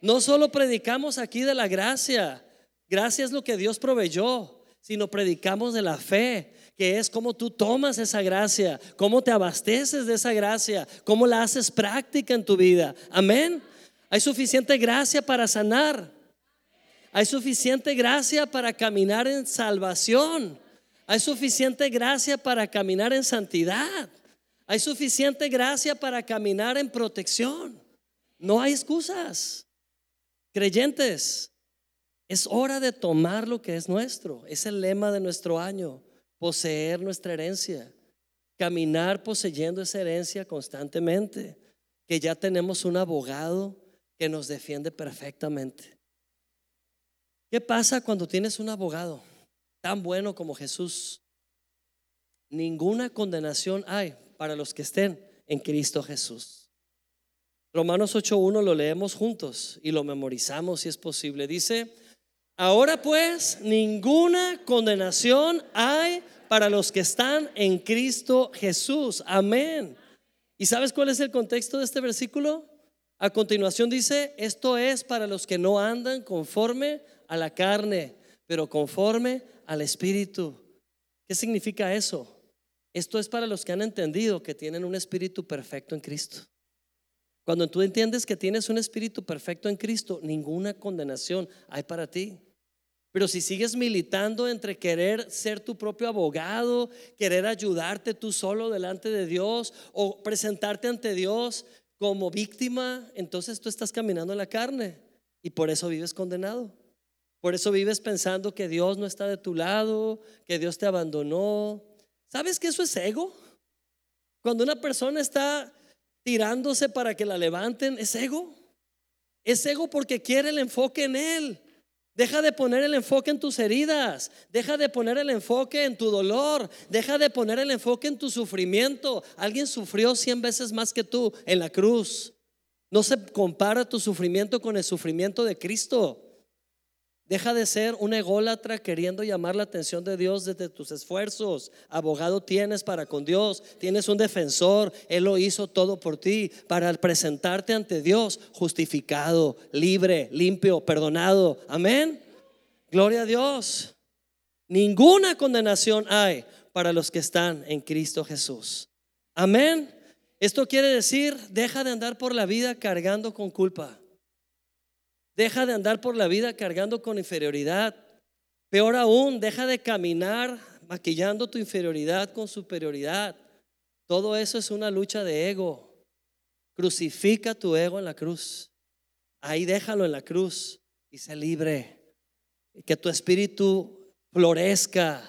No solo predicamos aquí de la gracia. Gracia es lo que Dios proveyó, sino predicamos de la fe, que es cómo tú tomas esa gracia, cómo te abasteces de esa gracia, cómo la haces práctica en tu vida. Amén. Hay suficiente gracia para sanar. Hay suficiente gracia para caminar en salvación. Hay suficiente gracia para caminar en santidad. Hay suficiente gracia para caminar en protección. No hay excusas. Creyentes, es hora de tomar lo que es nuestro. Es el lema de nuestro año, poseer nuestra herencia, caminar poseyendo esa herencia constantemente, que ya tenemos un abogado que nos defiende perfectamente. ¿Qué pasa cuando tienes un abogado tan bueno como Jesús? Ninguna condenación hay para los que estén en Cristo Jesús. Romanos 8.1 lo leemos juntos y lo memorizamos si es posible. Dice, Ahora pues, ninguna condenación hay para los que están en Cristo Jesús. Amén. ¿Y sabes cuál es el contexto de este versículo? A continuación dice, esto es para los que no andan conforme a la carne, pero conforme al Espíritu. ¿Qué significa eso? Esto es para los que han entendido que tienen un Espíritu perfecto en Cristo. Cuando tú entiendes que tienes un espíritu perfecto en Cristo, ninguna condenación hay para ti. Pero si sigues militando entre querer ser tu propio abogado, querer ayudarte tú solo delante de Dios o presentarte ante Dios como víctima, entonces tú estás caminando en la carne y por eso vives condenado. Por eso vives pensando que Dios no está de tu lado, que Dios te abandonó. ¿Sabes que eso es ego? Cuando una persona está tirándose para que la levanten, es ego. Es ego porque quiere el enfoque en Él. Deja de poner el enfoque en tus heridas. Deja de poner el enfoque en tu dolor. Deja de poner el enfoque en tu sufrimiento. Alguien sufrió cien veces más que tú en la cruz. No se compara tu sufrimiento con el sufrimiento de Cristo. Deja de ser un ególatra queriendo llamar la atención de Dios desde tus esfuerzos. Abogado tienes para con Dios, tienes un defensor, Él lo hizo todo por ti para presentarte ante Dios justificado, libre, limpio, perdonado. Amén. Gloria a Dios. Ninguna condenación hay para los que están en Cristo Jesús. Amén. Esto quiere decir, deja de andar por la vida cargando con culpa. Deja de andar por la vida cargando con inferioridad. Peor aún, deja de caminar maquillando tu inferioridad con superioridad. Todo eso es una lucha de ego. Crucifica tu ego en la cruz. Ahí déjalo en la cruz y sé libre. Que tu espíritu florezca.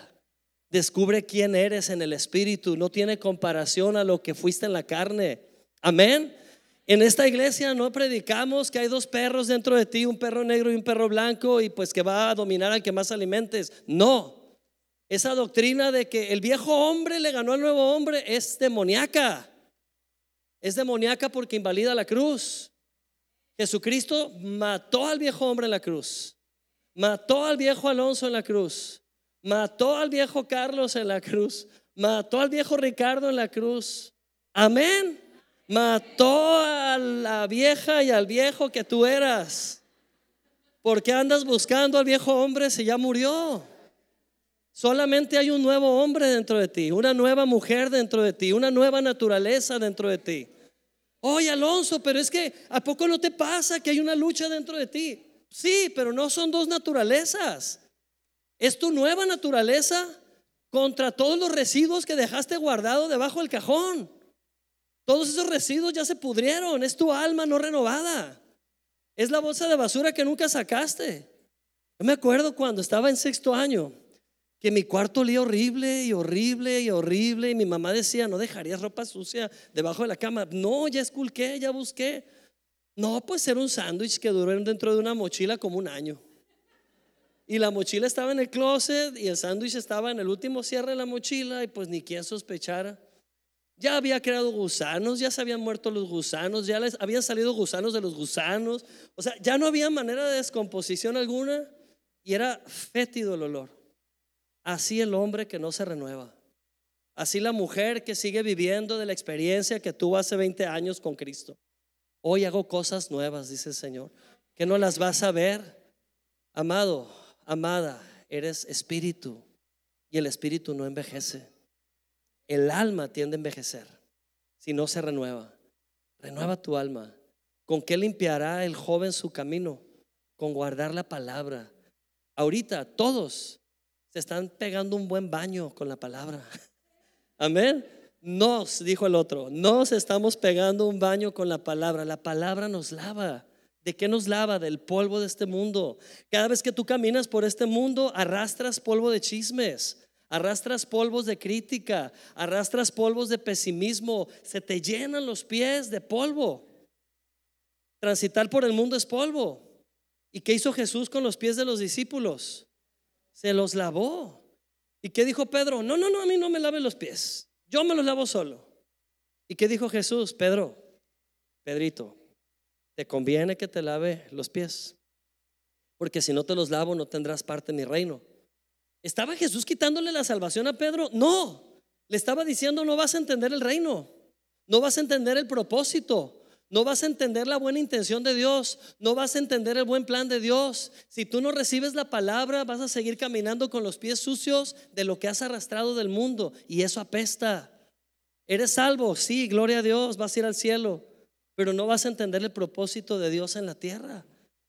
Descubre quién eres en el espíritu. No tiene comparación a lo que fuiste en la carne. Amén. En esta iglesia no predicamos que hay dos perros dentro de ti, un perro negro y un perro blanco, y pues que va a dominar al que más alimentes. No. Esa doctrina de que el viejo hombre le ganó al nuevo hombre es demoníaca. Es demoníaca porque invalida la cruz. Jesucristo mató al viejo hombre en la cruz. Mató al viejo Alonso en la cruz. Mató al viejo Carlos en la cruz. Mató al viejo Ricardo en la cruz. Amén. Mató a la vieja y al viejo que tú eras. ¿Por qué andas buscando al viejo hombre si ya murió? Solamente hay un nuevo hombre dentro de ti, una nueva mujer dentro de ti, una nueva naturaleza dentro de ti. Oye, Alonso, pero es que ¿a poco no te pasa que hay una lucha dentro de ti? Sí, pero no son dos naturalezas. Es tu nueva naturaleza contra todos los residuos que dejaste guardado debajo del cajón. Todos esos residuos ya se pudrieron. Es tu alma no renovada. Es la bolsa de basura que nunca sacaste. Yo me acuerdo cuando estaba en sexto año que mi cuarto olía horrible y horrible y horrible y mi mamá decía, no dejarías ropa sucia debajo de la cama. No, ya esculqué, ya busqué. No, pues era un sándwich que duró dentro de una mochila como un año. Y la mochila estaba en el closet y el sándwich estaba en el último cierre de la mochila y pues ni quien sospechara. Ya había creado gusanos, ya se habían muerto los gusanos, ya les habían salido gusanos de los gusanos. O sea, ya no había manera de descomposición alguna y era fétido el olor. Así el hombre que no se renueva. Así la mujer que sigue viviendo de la experiencia que tuvo hace 20 años con Cristo. Hoy hago cosas nuevas, dice el Señor, que no las vas a ver. Amado, amada, eres espíritu y el espíritu no envejece. El alma tiende a envejecer si no se renueva. Renueva tu alma. ¿Con qué limpiará el joven su camino? Con guardar la palabra. Ahorita todos se están pegando un buen baño con la palabra. [laughs] Amén. Nos, dijo el otro, nos estamos pegando un baño con la palabra. La palabra nos lava. ¿De qué nos lava? Del polvo de este mundo. Cada vez que tú caminas por este mundo, arrastras polvo de chismes arrastras polvos de crítica, arrastras polvos de pesimismo, se te llenan los pies de polvo. Transitar por el mundo es polvo. ¿Y qué hizo Jesús con los pies de los discípulos? Se los lavó. ¿Y qué dijo Pedro? No, no, no, a mí no me lave los pies. Yo me los lavo solo. ¿Y qué dijo Jesús? Pedro, Pedrito, te conviene que te lave los pies. Porque si no te los lavo no tendrás parte en mi reino. ¿Estaba Jesús quitándole la salvación a Pedro? No, le estaba diciendo no vas a entender el reino, no vas a entender el propósito, no vas a entender la buena intención de Dios, no vas a entender el buen plan de Dios. Si tú no recibes la palabra, vas a seguir caminando con los pies sucios de lo que has arrastrado del mundo y eso apesta. Eres salvo, sí, gloria a Dios, vas a ir al cielo, pero no vas a entender el propósito de Dios en la tierra.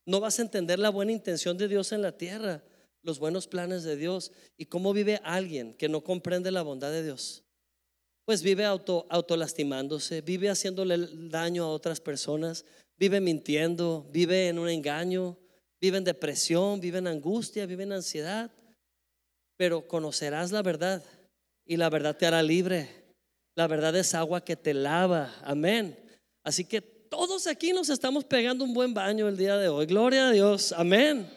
No vas a entender la buena intención de Dios en la tierra los buenos planes de Dios y cómo vive alguien que no comprende la bondad de Dios. Pues vive auto, autolastimándose, vive haciéndole daño a otras personas, vive mintiendo, vive en un engaño, vive en depresión, vive en angustia, vive en ansiedad. Pero conocerás la verdad y la verdad te hará libre. La verdad es agua que te lava. Amén. Así que todos aquí nos estamos pegando un buen baño el día de hoy. Gloria a Dios. Amén.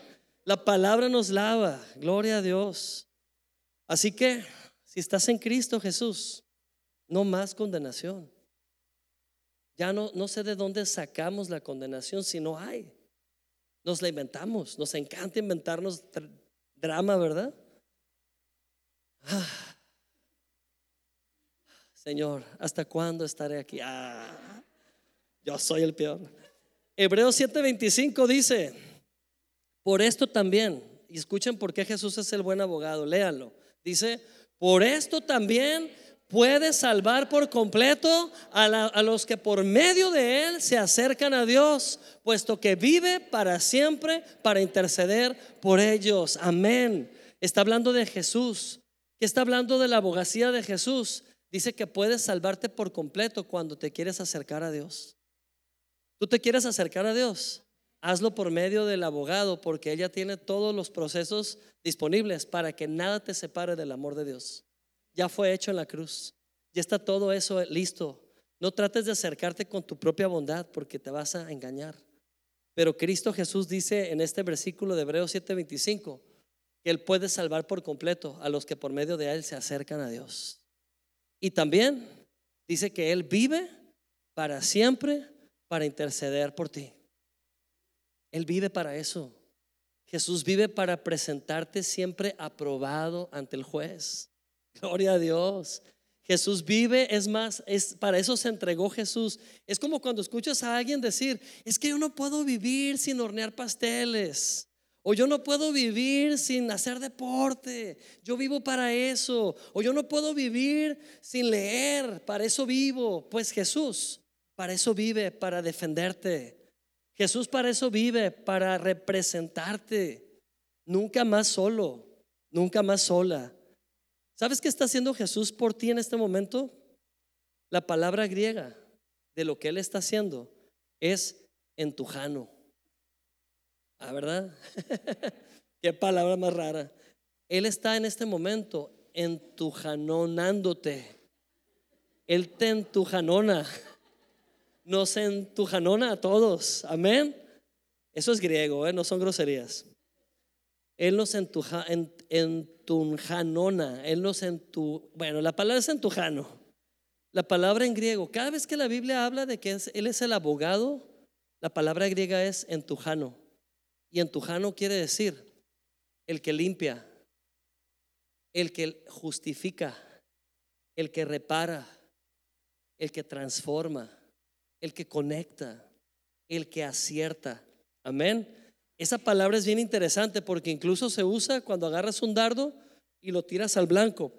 La palabra nos lava, gloria a Dios. Así que si estás en Cristo Jesús, no más condenación. Ya no, no sé de dónde sacamos la condenación si no hay. Nos la inventamos, nos encanta inventarnos drama, ¿verdad? Ah. Señor, ¿hasta cuándo estaré aquí? Ah, yo soy el peor. Hebreos 7:25 dice, por esto también, y escuchen por qué Jesús es el buen abogado, léanlo. Dice, por esto también, puede salvar por completo a, a, los que por medio de Él se acercan a Dios, puesto que vive para siempre para interceder por ellos. Amén. Está hablando de Jesús, que está hablando de la abogacía de Jesús. Dice que puedes salvarte por completo cuando te quieres acercar a Dios. Tú te quieres acercar a Dios, hazlo por medio del abogado, porque ella tiene todos los procesos disponibles para que nada te separe del amor de Dios. Ya fue hecho en la cruz, ya está todo eso listo. No trates de acercarte con tu propia bondad porque te vas a engañar. Pero Cristo Jesús dice en este versículo de Hebreos 7:25 que Él puede salvar por completo a los que por medio de Él se acercan a Dios. Y también dice que Él vive para siempre para interceder por ti. Él vive para eso. Jesús vive para presentarte siempre aprobado ante el juez. Gloria a Dios. Jesús vive, es más, es para eso se entregó Jesús. Es como cuando escuchas a alguien decir, es que yo no puedo vivir sin hornear pasteles. O yo no puedo vivir sin hacer deporte. Yo vivo para eso. O yo no puedo vivir sin leer. Para eso vivo. Pues Jesús para eso vive, para defenderte. Jesús para eso vive, para representarte. Nunca más solo, nunca más sola. ¿Sabes qué está haciendo Jesús por ti en este momento? La palabra griega de lo que Él está haciendo es entujano. ¿Ah, verdad? [laughs] Qué palabra más rara. Él está en este momento entujanonándote. Él te entujanona nos entujanona a todos. Amén. Eso es griego, ¿eh? no son groserías. Él nos entuja, entujanona. Él nos entu, bueno, la palabra es entujano. La palabra en griego, cada vez que la Biblia habla de que Él es el abogado, la palabra griega es entujano. Y entujano quiere decir el que limpia, el que justifica, el que repara, el que transforma el que conecta, el que acierta. Amén. Esa palabra es bien interesante porque incluso se usa cuando agarras un dardo y lo tiras al blanco.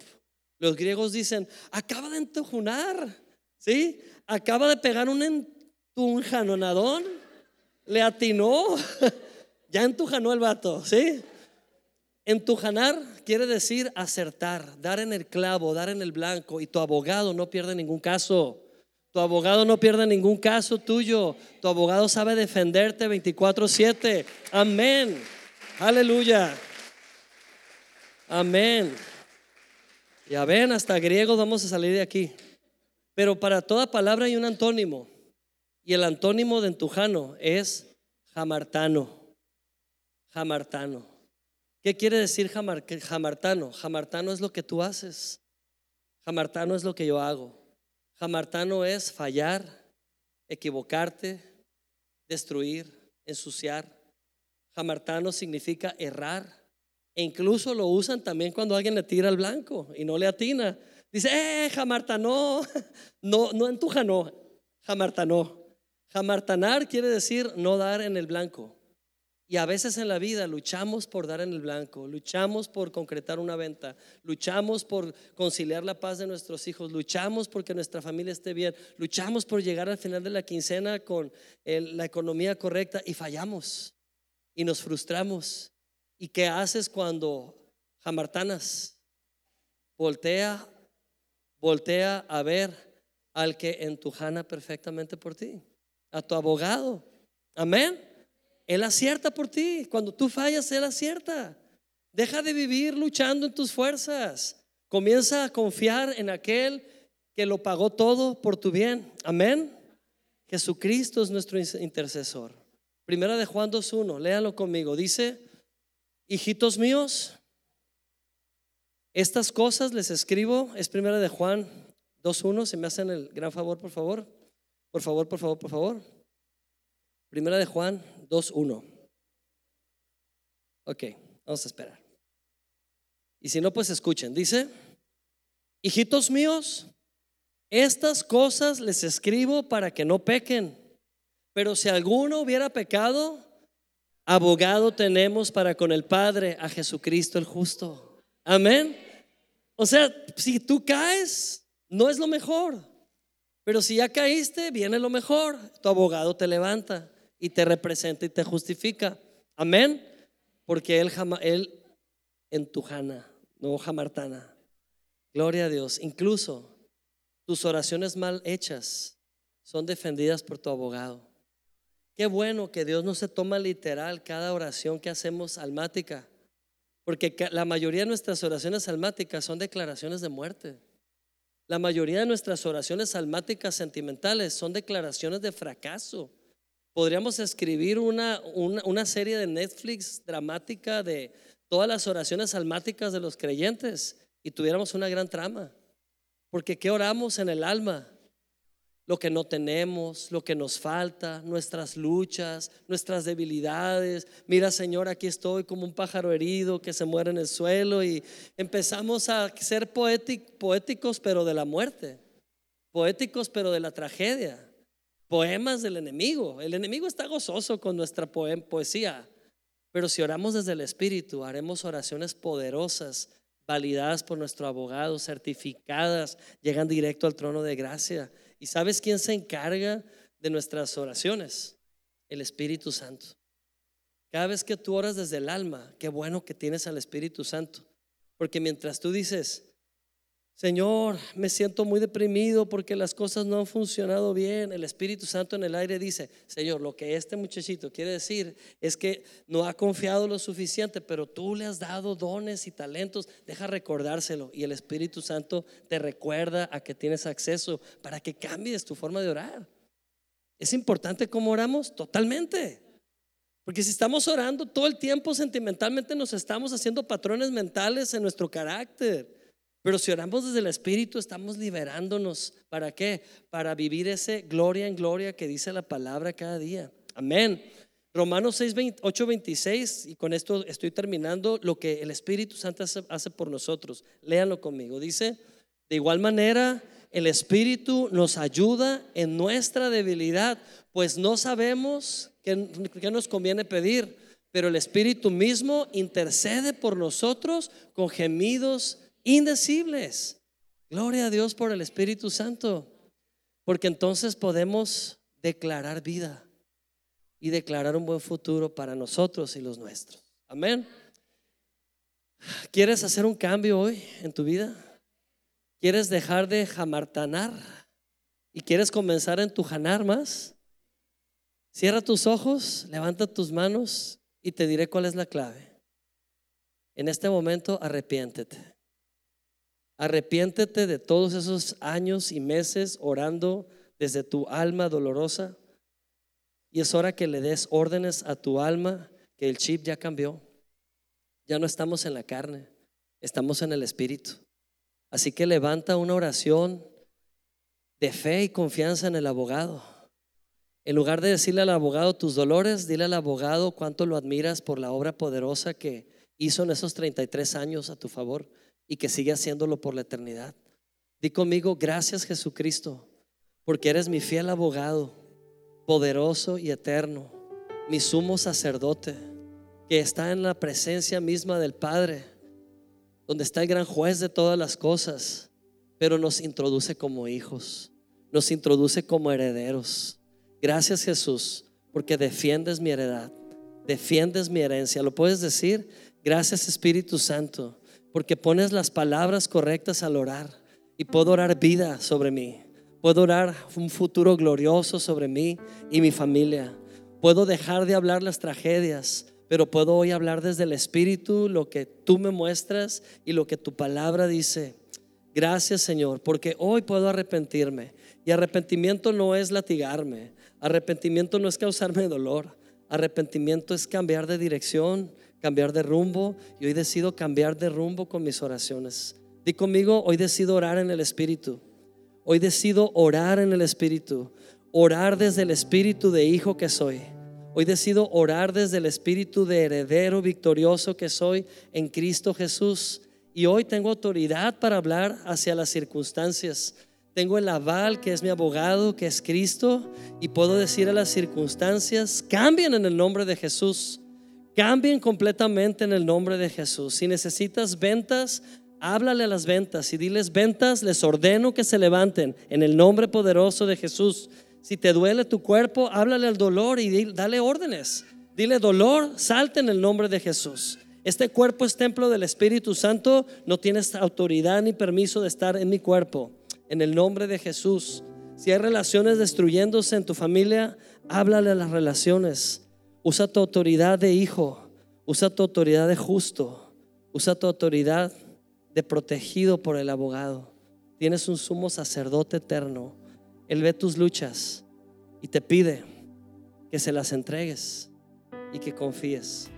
Los griegos dicen, acaba de entujunar, ¿sí? Acaba de pegar un entujanonadón, le atinó, [laughs] ya entujanó el vato, ¿sí? Entujanar quiere decir acertar, dar en el clavo, dar en el blanco y tu abogado no pierde ningún caso. Tu abogado no pierde ningún caso tuyo. Tu abogado sabe defenderte 24/7. Amén. Aleluya. Amén. Ya ven, hasta griego vamos a salir de aquí. Pero para toda palabra hay un antónimo. Y el antónimo de entujano es jamartano. Jamartano. ¿Qué quiere decir jamartano? Jamartano es lo que tú haces. Jamartano es lo que yo hago. Jamartano es fallar, equivocarte, destruir, ensuciar. Jamartano significa errar. E incluso lo usan también cuando alguien le tira al blanco y no le atina. Dice, eh, jamartano. [laughs] No, no no, jamartano. Jamartanar quiere decir no dar en el blanco. Y a veces en la vida luchamos por dar en el blanco, luchamos por concretar una venta, luchamos por conciliar la paz de nuestros hijos, luchamos porque nuestra familia esté bien, luchamos por llegar al final de la quincena con la economía correcta y fallamos y nos frustramos. ¿Y qué haces cuando jamartanas? Voltea, voltea a ver al que entujana perfectamente por ti, a tu abogado. Amén. Él acierta por ti. Cuando tú fallas, Él acierta. Deja de vivir luchando en tus fuerzas. Comienza a confiar en aquel que lo pagó todo por tu bien. Amén. Jesucristo es nuestro intercesor. Primera de Juan 2.1, léalo conmigo. Dice, hijitos míos, estas cosas les escribo, es primera de Juan 2.1, se me hacen el gran favor, por favor. Por favor, por favor, por favor. Primera de Juan 2.1. Ok, vamos a esperar. Y si no, pues escuchen. Dice, hijitos míos, estas cosas les escribo para que no pequen. Pero si alguno hubiera pecado, abogado tenemos para con el Padre, a Jesucristo el justo. Amén. O sea, si tú caes, No es lo mejor, pero si ya caíste, viene lo mejor. Tu abogado te levanta y te representa y te justifica. Amén. Porque él, él en tu jana, no jamartana. Gloria a Dios. Incluso tus oraciones mal hechas son defendidas por tu abogado. Qué bueno que Dios no se toma literal cada oración que hacemos almática, porque la mayoría de nuestras oraciones almáticas son declaraciones de muerte. La mayoría de nuestras oraciones almáticas sentimentales son declaraciones de fracaso. Podríamos escribir una, una, serie de Netflix dramática de todas las oraciones almáticas de los creyentes y tuviéramos una gran trama. Porque ¿qué oramos en el alma? Lo que no tenemos, lo que nos falta, nuestras luchas, nuestras debilidades. Mira, Señor, aquí estoy como un pájaro herido que se muere en el suelo y empezamos a ser poéticos, pero de la muerte. Poéticos, pero de la tragedia. Poemas del enemigo. El enemigo está gozoso con nuestra poesía. Pero si oramos desde el Espíritu, haremos oraciones poderosas validadas por nuestro abogado, certificadas, llegan directo al trono de gracia. ¿Y sabes quién se encarga de nuestras oraciones? El Espíritu Santo. Cada vez que tú oras desde el alma, qué bueno que tienes al Espíritu Santo. Porque mientras tú dices, Señor, me siento muy deprimido porque las cosas no han funcionado bien. El Espíritu Santo en el aire dice, Señor, lo que este muchachito quiere decir es que no ha confiado lo suficiente, pero tú le has dado dones y talentos, deja recordárselo. Y el Espíritu Santo te recuerda a que tienes acceso para que cambies tu forma de orar. ¿Es importante cómo oramos? Totalmente. Porque si estamos orando todo el tiempo sentimentalmente, nos estamos haciendo patrones mentales en nuestro carácter. Pero si oramos desde el Espíritu, estamos liberándonos. ¿Para qué? Para vivir ese gloria en gloria que dice la palabra cada día. Amén. Romanos 6, 8, 26, y con esto estoy terminando lo que el Espíritu Santo hace, por nosotros. Léanlo conmigo. Dice, de igual manera, el Espíritu nos ayuda en nuestra debilidad, pues no sabemos qué, qué nos conviene pedir, pero el Espíritu mismo intercede por nosotros con gemidos indecibles. Gloria a Dios por el Espíritu Santo, porque entonces podemos declarar vida y declarar un buen futuro para nosotros y los nuestros. Amén. ¿Quieres hacer un cambio hoy en tu vida? ¿Quieres dejar de jamartanar? ¿Y quieres comenzar en tu janar más? Cierra tus ojos, levanta tus manos y te diré cuál es la clave. En este momento arrepiéntete. Arrepiéntete de todos esos años y meses orando desde tu alma dolorosa. Y es hora que le des órdenes a tu alma, que el chip ya cambió. Ya no estamos en la carne, estamos en el Espíritu. Así que levanta una oración de fe y confianza en el abogado. En lugar de decirle al abogado tus dolores, dile al abogado cuánto lo admiras por la obra poderosa que hizo en esos 33 años a tu favor y que sigue haciéndolo por la eternidad. Di conmigo, gracias Jesucristo, porque eres mi fiel abogado, poderoso y eterno, mi sumo sacerdote, que está en la presencia misma del Padre, donde está el gran juez de todas las cosas, pero nos introduce como hijos, nos introduce como herederos. Gracias Jesús, porque defiendes mi heredad, defiendes mi herencia. ¿Lo puedes decir? Gracias Espíritu Santo porque pones las palabras correctas al orar y puedo orar vida sobre mí. Puedo orar un futuro glorioso sobre mí y mi familia. Puedo dejar de hablar las tragedias, pero puedo hoy hablar desde el Espíritu lo que tú me muestras y lo que tu palabra dice. Gracias Señor, porque hoy puedo arrepentirme. Y arrepentimiento no es latigarme, arrepentimiento no es causarme dolor, arrepentimiento es cambiar de dirección, cambiar de rumbo y hoy decido cambiar de rumbo con mis oraciones. Di conmigo, hoy decido orar en el Espíritu. Hoy decido orar en el Espíritu. Orar desde el Espíritu de hijo que soy. Hoy decido orar desde el Espíritu de heredero victorioso que soy en Cristo Jesús. Y hoy tengo autoridad para hablar hacia las circunstancias. Tengo el aval que es mi abogado, que es Cristo, y puedo decir a las circunstancias, cambien en el nombre de Jesús. Cambien completamente en el nombre de Jesús. Si necesitas ventas, Háblale a las ventas y diles, ventas, les ordeno que se levanten en el nombre poderoso de Jesús. Si te duele tu cuerpo, háblale al dolor y dale órdenes. Dile, dolor, salte en el nombre de Jesús. Este cuerpo es templo del Espíritu Santo, no tienes autoridad ni permiso de estar en mi cuerpo. En el nombre de Jesús. Si hay relaciones destruyéndose en tu familia, háblale a las relaciones. Usa tu autoridad de hijo, usa tu autoridad de justo, usa tu autoridad de protegido por el abogado. Tienes un sumo sacerdote eterno. Él ve tus luchas y te pide que se las entregues y que confíes.